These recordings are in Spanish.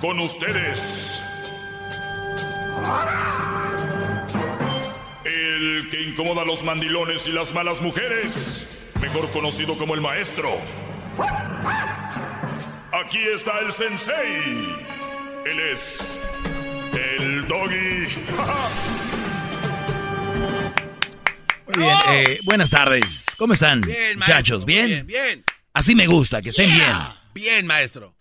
Con ustedes. El que incomoda a los mandilones y las malas mujeres, mejor conocido como el maestro. Aquí está el sensei. Él es el doggy. Muy bien, eh, buenas tardes. ¿Cómo están, Bien, muchachos? maestro, ¿Bien? Bien, bien. Así me gusta, que estén Yeah. Bien, maestro.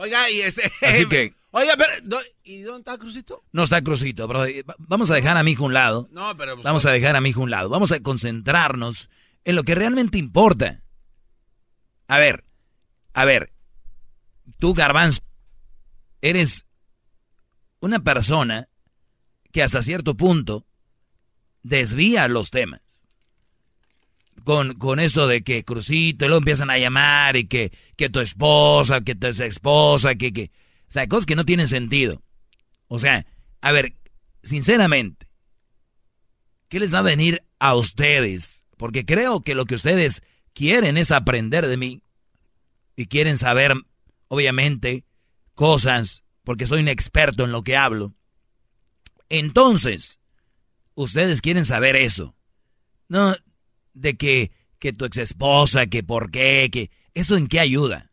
Oiga, y este. Así que- Oiga, pero. ¿Y dónde está Crucito? No está Crucito, bro. Vamos a dejar a mi hijo a un lado. No, pero. pues, Vamos a dejar a mi hijo a un lado. Vamos a concentrarnos en lo que realmente importa. A ver, a ver. Tú, Garbanzo, eres una persona que hasta cierto punto desvía los temas. Con, con esto de que Crucito, y luego empiezan a llamar y que, que tu esposa, que tu esposa, que, que... O sea, cosas que no tienen sentido. O sea, a ver, sinceramente, ¿qué les va a venir a ustedes? Porque creo que lo que ustedes quieren es aprender de mí y quieren saber, obviamente, cosas, porque soy un experto en lo que hablo. Entonces, ustedes quieren saber eso. No, de que, que tu ex esposa, que por qué, que... ¿Eso en qué ayuda?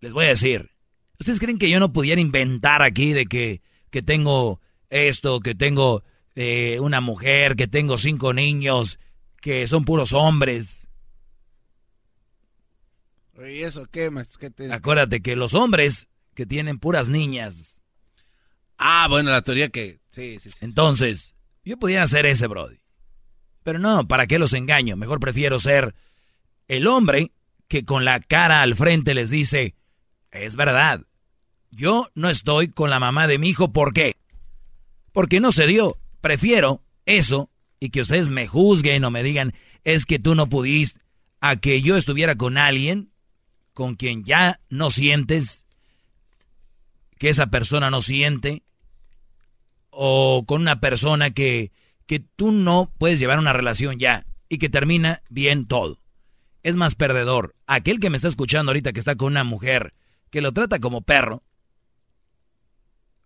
Les voy a decir. ¿Ustedes creen que yo no pudiera inventar aquí de que, que tengo esto, que tengo eh, una mujer, que tengo cinco niños, que son puros hombres? ¿Y eso qué? ¿Qué te- Acuérdate que los hombres que tienen puras niñas. Ah, bueno, la teoría que. Sí, sí, sí. Entonces, yo pudiera ser ese, Brody. Pero no, ¿para qué los engaño? Mejor prefiero ser el hombre que con la cara al frente les dice, es verdad, yo no estoy con la mamá de mi hijo, ¿por qué? Porque no se dio. Prefiero eso y que ustedes me juzguen o me digan, es que tú no pudiste, a que yo estuviera con alguien con quien ya no sientes, que esa persona no siente, o con una persona que, que tú no puedes llevar una relación ya y que termina bien todo. Es más perdedor. Aquel que me está escuchando ahorita que está con una mujer que lo trata como perro,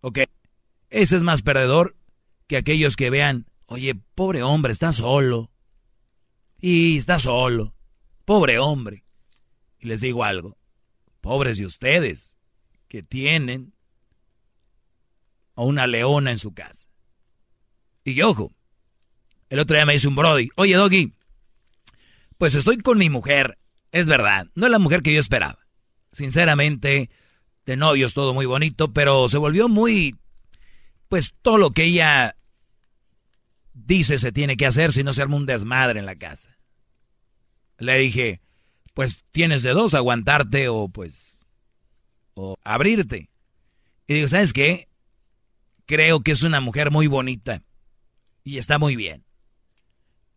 ok, ese es más perdedor que aquellos que vean, oye, pobre hombre, está solo. Y está solo. Pobre hombre. Y les digo algo, pobres de ustedes que tienen a una leona en su casa. Y ojo, el otro día me dice un Brody, oye Doggy, pues estoy con mi mujer, es verdad, no es la mujer que yo esperaba. Sinceramente, de novios todo muy bonito, pero se volvió muy, pues todo lo que ella dice se tiene que hacer si no se arma un desmadre en la casa. Le dije, pues tienes de dos, aguantarte o pues, o abrirte. Y digo, ¿sabes qué? Creo que es una mujer muy bonita y está muy bien.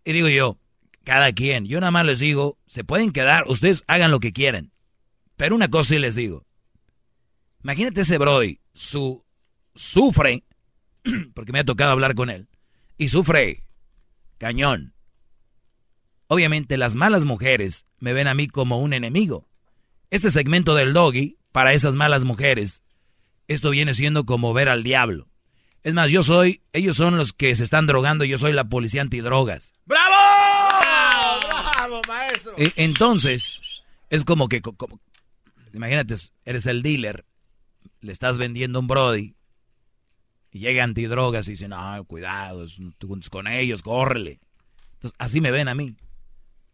Y digo yo, cada quien, yo nada más les digo, se pueden quedar, ustedes hagan lo que quieren. Pero una cosa sí les digo. Imagínate ese Brody, su, sufre, porque me ha tocado hablar con él, y sufre cañón. Obviamente las malas mujeres me ven a mí como un enemigo. Este segmento del doggy, para esas malas mujeres, esto viene siendo como ver al diablo. Es más, yo soy, ellos son los que se están drogando, yo soy la policía antidrogas. ¡Bravo! ¡Bravo, maestro! E- Entonces, Es como que, imagínate, eres el dealer, le estás vendiendo un Brody y llega antidrogas y dice, no, cuidado, con ellos, córrele. Entonces, así me ven a mí.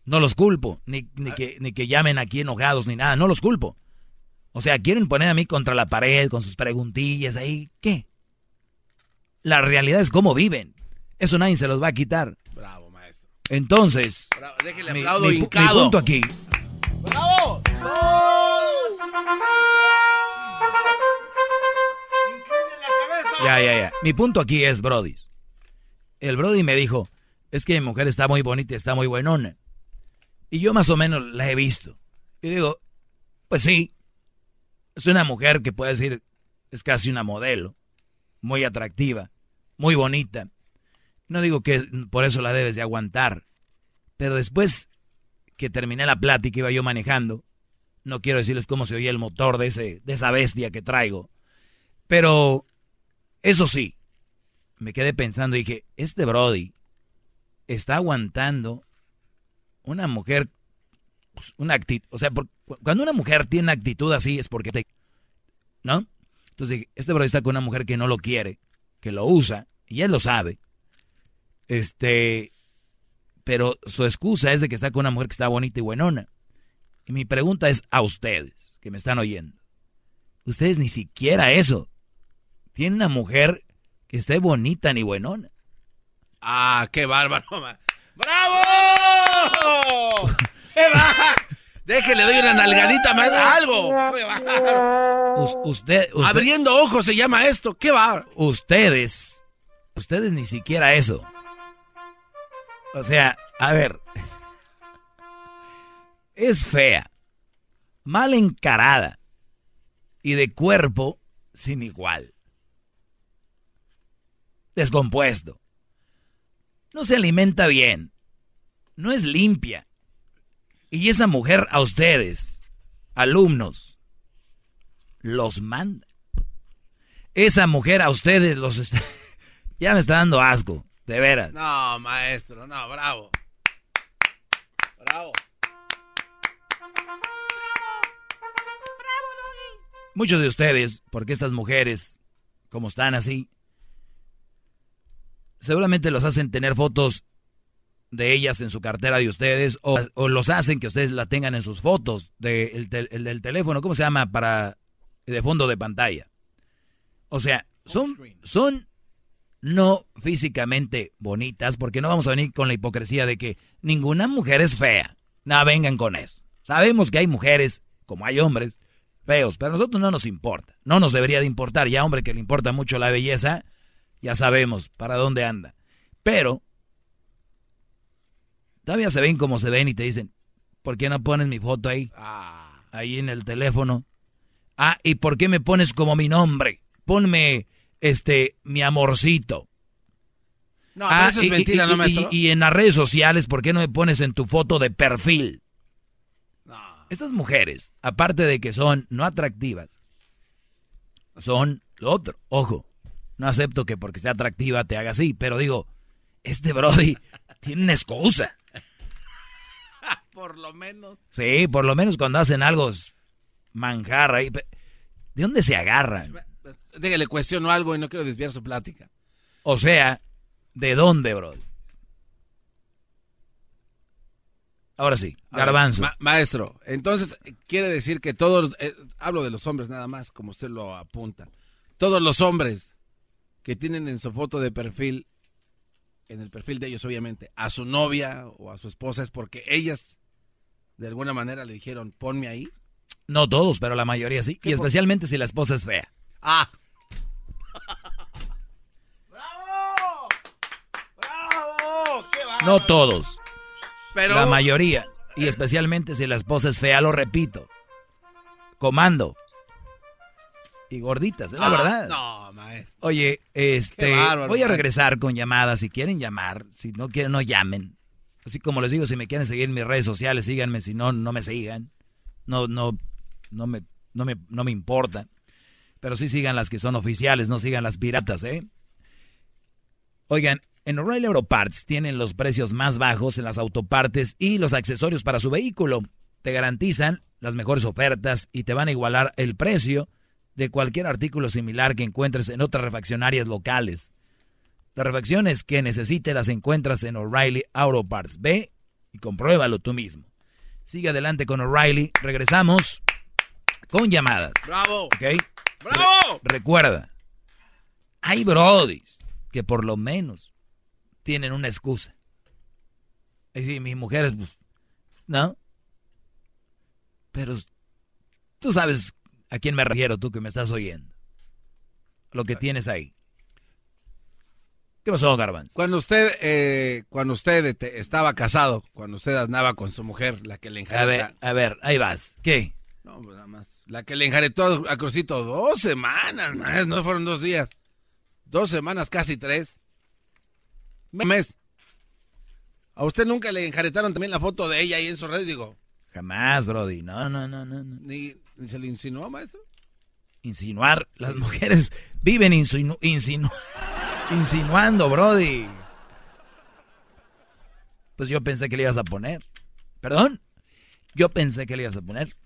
No los culpo, ni, ni, ah. que, ni que llamen aquí enojados ni nada, no los culpo. O sea, quieren poner a mí contra la pared con sus preguntillas ahí. ¿Qué? La realidad es cómo viven. Eso nadie se los va a quitar. Bravo, maestro. Entonces, mi, punto aquí. ¡Bravo! Ya, ya, ya. Mi punto aquí es Brody. El Brody me dijo, es que mi mujer está muy bonita está muy buenona. Y yo más o menos la he visto. Y digo, pues sí, es una mujer que puede decir, es casi una modelo, muy atractiva, muy bonita. No digo que por eso la debes de aguantar, pero después que terminé la plática iba yo manejando, no quiero decirles cómo se oía el motor de, ese, de esa bestia que traigo, pero eso sí, me quedé pensando y dije, este Brody está aguantando una mujer, pues, una actitud, o sea, cuando una mujer tiene una actitud así es porque te, ¿no? Entonces, este Brody está con una mujer que no lo quiere, que lo usa, y él lo sabe. Este, pero su excusa es de que está con una mujer que está bonita y buenona. Y mi pregunta es a ustedes que me están oyendo. Ustedes ni siquiera eso. Tienen una mujer que esté bonita ni buenona. Ah, qué bárbaro. ¡Bravo! ¡Qué Déjele, doy una nalgadita más, algo. usted, Abriendo ojos se llama esto. ¿Qué va? Ustedes, ustedes ni siquiera eso. O sea, a ver. Es fea, mal encarada y de cuerpo sin igual. Descompuesto. No se alimenta bien. No es limpia. Y esa mujer a ustedes, alumnos, los manda. Esa mujer a ustedes los está... ya me está dando asco. De veras. No, maestro, no, bravo. Bravo. Muchos de ustedes, porque estas mujeres, como están así, seguramente los hacen tener fotos de ellas en su cartera de ustedes o, los hacen que ustedes la tengan en sus fotos del teléfono, ¿cómo se llama? Para de fondo de pantalla. O sea, son, son no físicamente bonitas, porque no vamos a venir con la hipocresía de que ninguna mujer es fea. No vengan con eso. Sabemos que hay mujeres, como hay hombres, feos, pero a nosotros no nos importa. No nos debería de importar. Ya hombre que le importa mucho la belleza, ya sabemos para dónde anda. Pero todavía se ven como se ven y te dicen, ¿por qué no pones mi foto ahí? Ah. Ahí en el teléfono. Ah, ¿y por qué me pones como mi nombre? Ponme este, mi amorcito. No, ah, eso es mentira, ¿no, maestro? Y, en las redes sociales, ¿por qué no me pones en tu foto de perfil? No. Estas mujeres, aparte de que son no atractivas, son lo otro. Ojo, no acepto que porque sea atractiva te haga así, pero digo, este Brody tiene una excusa. por lo menos. Sí, por lo menos cuando hacen algo manjar ahí. ¿De dónde se agarran? déjale cuestiono algo y no quiero desviar su plática. O sea, ¿de dónde, bro? Ahora sí, garbanzo. maestro, entonces quiere decir que todos, eh, hablo de los hombres nada más, como usted lo apunta, todos los hombres que tienen en su foto de perfil, en el perfil de ellos obviamente, a su novia o a su esposa es porque ellas de alguna manera le dijeron, ponme ahí. No todos, pero la mayoría sí, y especialmente si la esposa es fea. Ah. ¡Bravo! ¡Bravo! ¡Qué No todos. Pero... La mayoría. Y especialmente si la esposa es fea, lo repito. Comando. Y gorditas, es la ah, verdad. No, maestro. Oye, este, voy a regresar con llamadas. Si quieren llamar, si no quieren, no llamen. Así como les digo, si me quieren seguir en mis redes sociales, síganme. Si no, no me sigan. No, no, no me, no me, no me importa. Pero sí sigan las que son oficiales, no sigan las piratas, ¿eh? Oigan, en O'Reilly Auto Parts tienen los precios más bajos en las autopartes y los accesorios para su vehículo. te garantizan las mejores ofertas y te van a igualar el precio de cualquier artículo similar que encuentres en otras refaccionarias locales. Las refacciones que necesites las encuentras en O'Reilly Auto Parts. Ve y compruébalo tú mismo. Sigue adelante con O'Reilly. Regresamos con llamadas. ¡Bravo! ¿Ok? ¡Bravo! recuerda, hay brodis que por lo menos tienen una excusa. Es decir, mis mujeres, pues, ¿no? Pero tú sabes a quién me refiero, tú que me estás oyendo. Lo que tienes ahí. ¿Qué pasó, Garbanz? Cuando usted, eh, cuando usted estaba casado, cuando usted andaba con su mujer, la que le enjaretó. A ver, a ver, ahí vas. ¿Qué? No, pues nada más. La que le enjaretó a Crucito dos semanas, más, no fueron dos días. Dos semanas, casi tres. mes. ¿A usted nunca le enjaretaron también la foto de ella ahí en su red? Digo. Jamás, Brody. No, no, no, no. ¿Ni, se le insinuó, maestro? Insinuar. Las mujeres viven insinu, insinuando, Brody. Pues yo pensé que le ibas a poner. ¿Perdón? Yo pensé que le ibas a poner.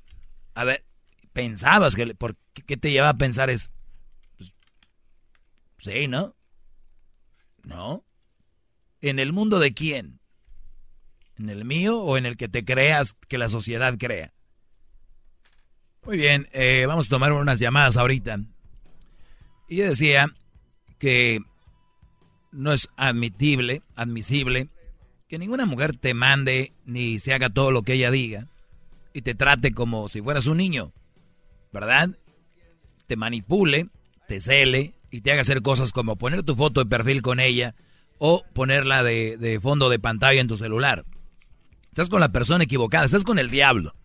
A ver, pensabas que... ¿Por qué te lleva a pensar eso? Pues, sí, ¿no? ¿No? ¿En el mundo de quién? ¿En el mío o en el que te creas que la sociedad crea? Muy bien, eh, vamos a tomar unas llamadas ahorita. Y yo decía que no es admitible, admisible, que ninguna mujer te mande ni se haga todo lo que ella diga y te trate como si fueras un niño, ¿verdad? Te manipule, te cele y te haga hacer cosas como poner tu foto de perfil con ella o ponerla de, de fondo de pantalla en tu celular. Estás con la persona equivocada, estás con el diablo.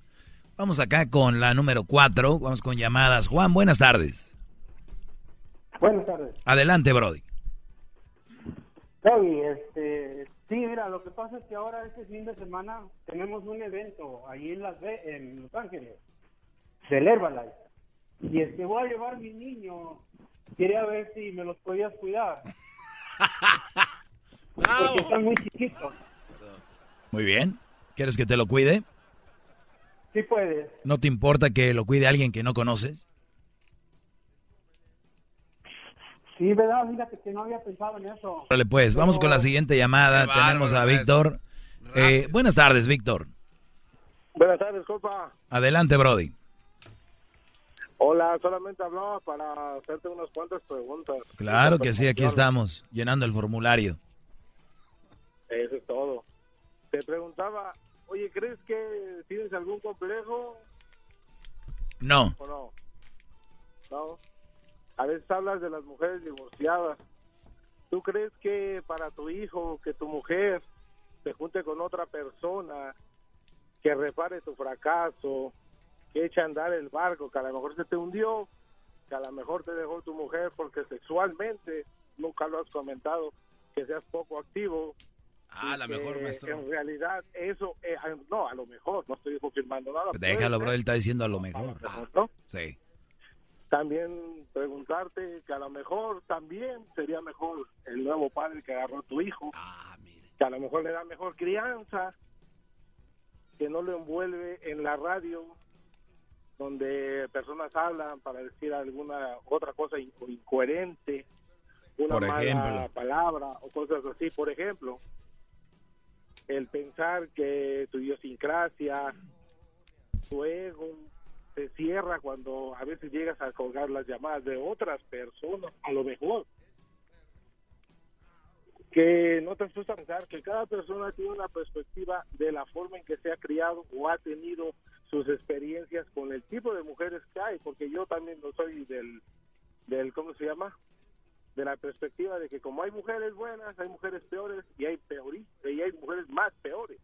Vamos acá con la número 4, vamos con llamadas. Juan, buenas tardes. Buenas tardes. Adelante, Brody. Este, sí, mira, lo que pasa es que ahora este fin de semana tenemos un evento ahí en Las en Los Ángeles, del Herbalife. Y es que voy a llevar mi niño. Quería ver si me los podías cuidar. Porque están muy chiquitos. Muy bien. ¿Quieres que te lo cuide? Sí puedes. ¿No te importa que lo cuide alguien que no conoces? Sí, verdad, fíjate que no había pensado en eso. Vale, pues, vamos con la siguiente llamada. Tenemos a Víctor. Eh, buenas tardes, Víctor. Buenas tardes, compa. Adelante, Brody. Hola, solamente hablaba para hacerte unas cuantas preguntas. Claro que sí, aquí estamos, llenando el formulario. Eso es todo. Te preguntaba, oye, ¿crees que tienes algún complejo? No. ¿O no? No. A veces hablas de las mujeres divorciadas. ¿Tú crees que para tu hijo, que tu mujer se junte con otra persona, que repare tu fracaso, que eche a andar el barco, que a lo mejor se te hundió, que a lo mejor te dejó tu mujer porque sexualmente, nunca lo has comentado, que seas poco activo, Ah, a lo mejor, maestro. En realidad, eso, eh, no, a lo mejor, no estoy confirmando nada. Déjalo, bro, él está diciendo a lo mejor. ¿no? Sí. También preguntarte que a lo mejor también sería mejor el nuevo padre que agarró a tu hijo. Ah, mire. Que a lo mejor le da mejor crianza, que no lo envuelve en la radio, donde personas hablan para decir alguna otra cosa incoherente, una Por mala palabra o cosas así. Por ejemplo, el pensar que tu idiosincrasia, tu ego, se cierra cuando a veces llegas a colgar las llamadas de otras personas, a lo mejor. Que no te asusta pensar que cada persona tiene una perspectiva de la forma en que se ha criado o ha tenido sus experiencias con el tipo de mujeres que hay, porque yo también no soy del, del ¿cómo se llama? De la perspectiva de que como hay mujeres buenas, hay mujeres peores y hay peores, y hay mujeres más peores.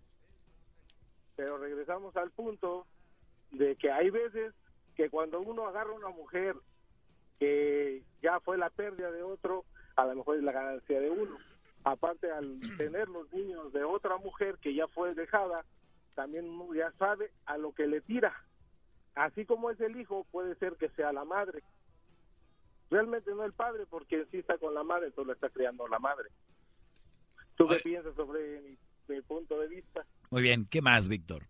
Pero regresamos al punto de que hay veces que cuando uno agarra una mujer que ya fue la pérdida de otro, a lo mejor es la ganancia de uno. Aparte al tener los niños de otra mujer que ya fue dejada, también uno ya sabe a lo que le tira. Así como es el hijo, puede ser que sea la madre realmente no el padre porque sí está con la madre, entonces lo está criando la madre. ¿Tú qué piensas sobre mi, mi, punto de vista? Muy bien, ¿qué más, Víctor?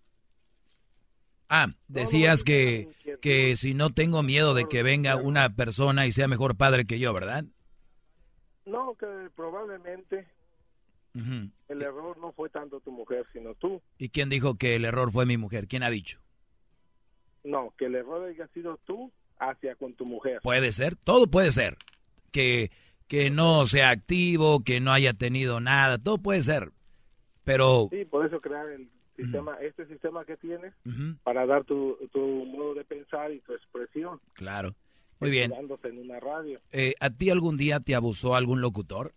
Ah, decías que, que si no tengo miedo de que venga una persona y sea mejor padre que yo, ¿verdad? No, que probablemente el error no fue tanto tu mujer, sino tú. ¿Y quién dijo que el error fue mi mujer? ¿Quién ha dicho? No, que el error haya sido tú hacia con tu mujer. Puede ser, todo puede ser. Que, que no sea activo, que no haya tenido nada, todo puede ser. Pero... Sí, por eso crear el sistema, este sistema que tienes, para dar tu, tu modo de pensar y tu expresión. Claro. Muy bien. En una radio. Eh, ¿A ti algún día te abusó algún locutor?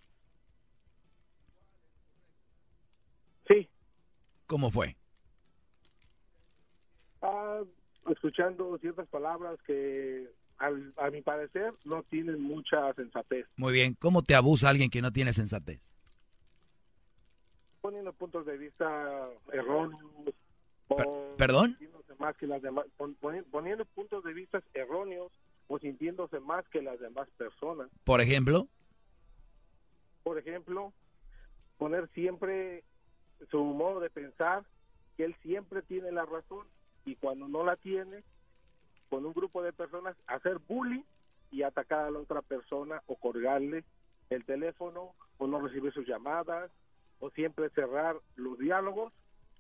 Sí. ¿Cómo fue? Ah, escuchando ciertas palabras que a mi parecer no tienen mucha sensatez. Muy bien. ¿Cómo te abusa alguien que no tiene sensatez? Poniendo puntos de vista erróneos. ¿Perdón? Más que las demás, poniendo puntos de vista erróneos o sintiéndose más que las demás personas. Por ejemplo. Por ejemplo, poner siempre su modo de pensar, que él siempre tiene la razón y cuando no la tiene, con un grupo de personas, hacer bullying y atacar a la otra persona o colgarle el teléfono o no recibir sus llamadas o siempre cerrar los diálogos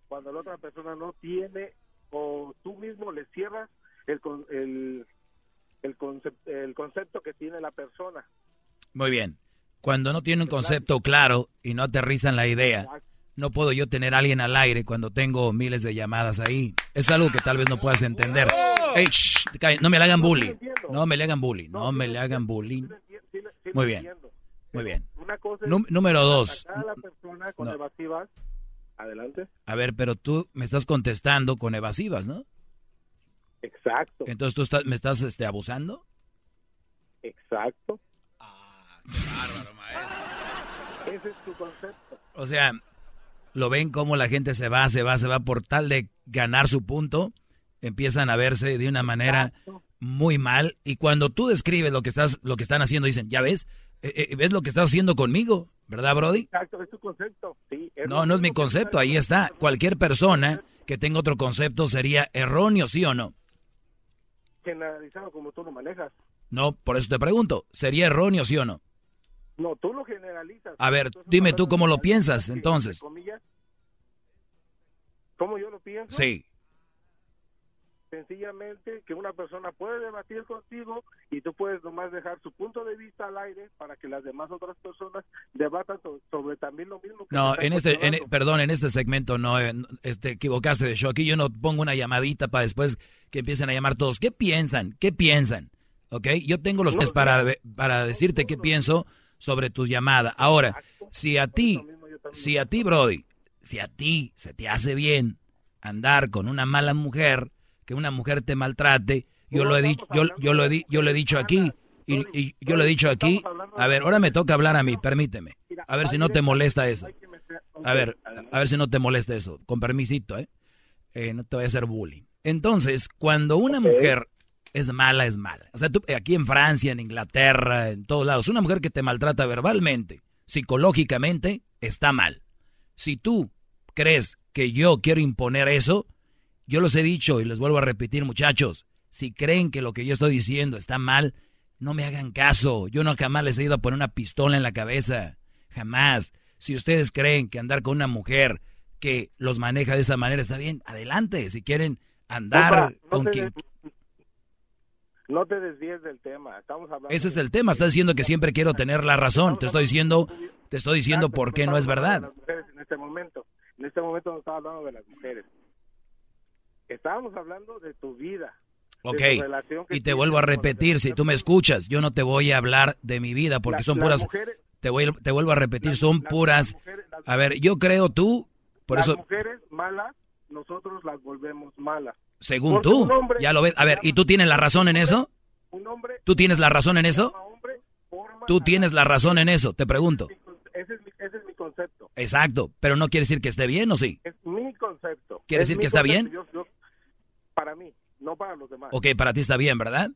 cuando la otra persona no tiene o tú mismo le cierras el, el, el, concepto, el concepto que tiene la persona. Muy bien. Cuando no tiene un concepto claro y no aterrizan la idea, no puedo yo tener a alguien al aire cuando tengo miles de llamadas ahí. Es algo que tal vez no puedas entender. no me le hagan bullying. No me le hagan bullying. No me le hagan bullying. Muy bien. Muy bien. número dos. Adelante. A ver, pero tú me estás contestando con evasivas, ¿no? Exacto. Entonces tú estás, me estás este, abusando. Exacto. Ah, qué bárbaro, maestro. Ese es tu concepto. O sea, lo ven como la gente se va, se va, se va por tal de ganar su punto, empiezan a verse de una manera muy mal y cuando tú describes lo que estás lo que están haciendo dicen, "Ya ves, eh, eh, ves lo que estás haciendo conmigo." ¿Verdad, Brody? Exacto, es tu concepto. no, no es mi concepto, ahí está. Cualquier persona que tenga otro concepto sería erróneo, ¿sí o no? Generalizado como tú lo manejas. No, por eso te pregunto, ¿sería erróneo, sí o no? No, tú lo generalizas. A ver, dime tú cómo lo piensas, entonces. ¿Cómo yo lo pienso? Sí. Sencillamente que una persona puede debatir contigo y tú puedes nomás dejar su punto de vista al aire para que las demás otras personas debatan sobre, también lo mismo. Que no, en este, en, perdón, en este segmento no, eh, este, equivocaste de show. Aquí yo no pongo una llamadita para después que empiecen a llamar todos. ¿Qué piensan? ¿Qué piensan? ¿Ok? Yo tengo los pies para, para decirte qué pienso sobre tu llamada. Ahora, si a ti, si a ti, Brody, si a ti se te hace bien andar con una mala mujer, que una mujer te maltrate, yo lo he dicho, yo, yo lo he yo lo he dicho aquí y, yo lo he dicho aquí. A ver, ahora me toca hablar a mí, permíteme. A ver si no te molesta eso. A ver, a ver si no te molesta eso. Con permisito, ¿eh? eh no te voy a hacer bullying. Entonces, cuando una mujer es mala, es mala. O sea, tú, aquí en Francia, en Inglaterra, en todos lados, una mujer que te maltrata verbalmente, psicológicamente, está mal. Si tú crees que yo quiero imponer eso, yo los he dicho y les vuelvo a repetir, muchachos, si creen que lo que yo estoy diciendo está mal, no me hagan caso. Yo no jamás les he ido a poner una pistola en la cabeza. Jamás. Si ustedes creen que andar con una mujer que los maneja de esa manera está bien, adelante. Si quieren andar con quien no te desvíes del tema. Estamos hablando Ese es el tema. Estás diciendo que siempre quiero tener la razón. Te estoy diciendo, te estoy diciendo por qué no es verdad. En este momento, en este momento no estaba hablando de las mujeres. Estábamos hablando de tu vida. Ok, y te vuelvo a repetir, si tú me escuchas, yo no te voy a hablar de mi vida porque son puras... te, voy, te vuelvo a repetir, son puras... a ver, yo creo tú, por las eso... mujeres malas, nosotros las volvemos malas. Según tú, ya lo ves. A ver, ¿y tú tienes la razón en eso? ¿Tú tienes la razón en eso? Tú tienes la razón en eso, te pregunto. Ese es mi, concepto. Exacto, pero no quiere decir que esté bien, ¿o sí? Es mi concepto. ¿Quiere decir que está bien? para mí, no para los demás. Ok, para ti está bien, ¿verdad?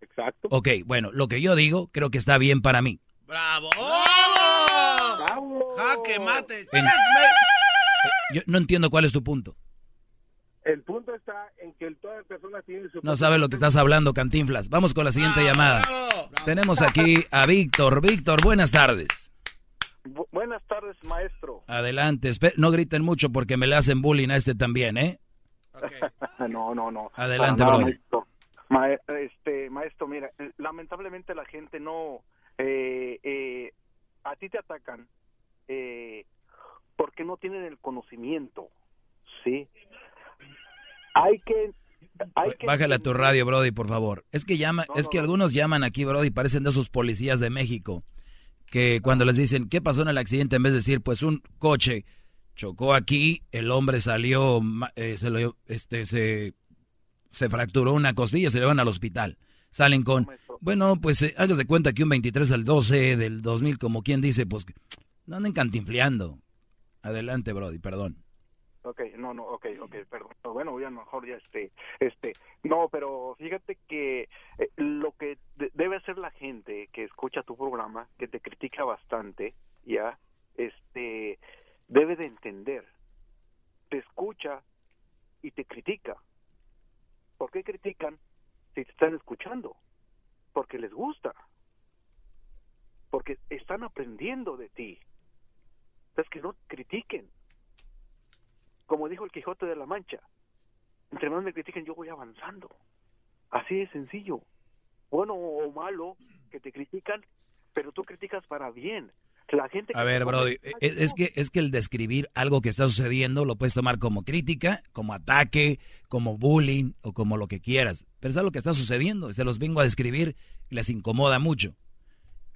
Exacto. Ok, bueno, lo que yo digo creo que está bien para mí. ¡Bravo! ¡Bravo! ¡Bravo! ¡Jaque mate! yo no entiendo cuál es tu punto. El punto está en que toda persona tiene su... No sabe lo que estás hablando, Cantinflas. Vamos con la siguiente llamada. Tenemos aquí a Víctor. Víctor, buenas tardes. buenas tardes, maestro. Adelante. No griten mucho porque me le hacen bullying a este también, ¿eh? no, no, no. Adelante, Maestro. este, maestro, mira, lamentablemente la gente no... Eh, eh, a ti te atacan eh, porque no tienen el conocimiento, ¿sí? Hay que Bájale a tu radio, Brody, por favor. Es que llama, es que algunos llaman aquí, Brody, parecen de esos policías de México, que cuando les dicen, ¿qué pasó en el accidente? En vez de decir, pues un coche chocó aquí, el hombre salió, eh, se lo, este, se, se fracturó una costilla, se le van al hospital. Salen con, bueno, pues eh, hágase cuenta que un 23 al 12 del 2000, como quien dice, pues no anden cantinfleando. Adelante, Brody, perdón. Ok, no, no, ok, ok, perdón. Bueno, ya mejor ya este, este, no, pero fíjate que eh, lo que debe hacer la gente que escucha tu programa, que te critica bastante, ya, este, debe de entender, te escucha y te critica. ¿Por qué critican si te están escuchando? Porque les gusta, porque están aprendiendo de ti. Es que no critiquen como dijo el Quijote de la Mancha, entre más me critiquen yo voy avanzando. Así de sencillo. Bueno o malo que te critican, pero tú criticas para bien. La gente A ver, Brody, es, que es que el describir algo que está sucediendo lo puedes tomar como crítica, como ataque, como bullying o como lo que quieras. Pero es algo que está sucediendo se los vengo a describir y les incomoda mucho.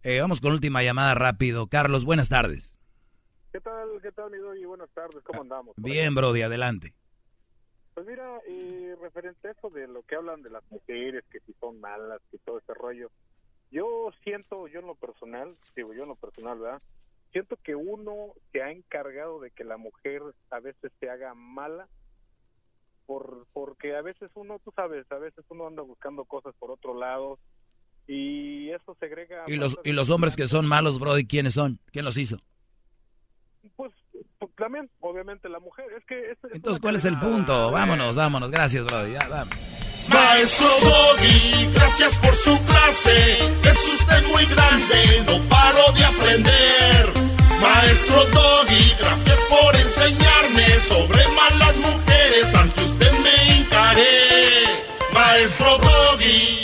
Eh, vamos con última llamada rápido. Carlos, buenas tardes. ¿Qué tal, qué tal, mi y Buenas tardes, ¿cómo ah, andamos? Bien, Brody, adelante. Pues mira, y referente a eso de lo que hablan de las mujeres, que si son malas, que todo ese rollo, yo siento, yo en lo personal, digo yo en lo personal, ¿verdad? Siento que uno se ha encargado de que la mujer a veces se haga mala, por porque a veces uno, tú sabes, a veces uno anda buscando cosas por otro lado y eso segrega... ¿Y los, y los hombres que son malos, Brody, quiénes son? ¿Quién los hizo? Pues, pues, también, obviamente, la mujer. Es que Entonces, ¿cuál es el punto? Vámonos, vámonos. Gracias, brother. Ya, vamos. Maestro Doggy, gracias por su clase. Es usted muy grande, no paro de aprender. Maestro Doggy, gracias por enseñarme sobre malas mujeres. Ante usted me encaré. Maestro Doggy.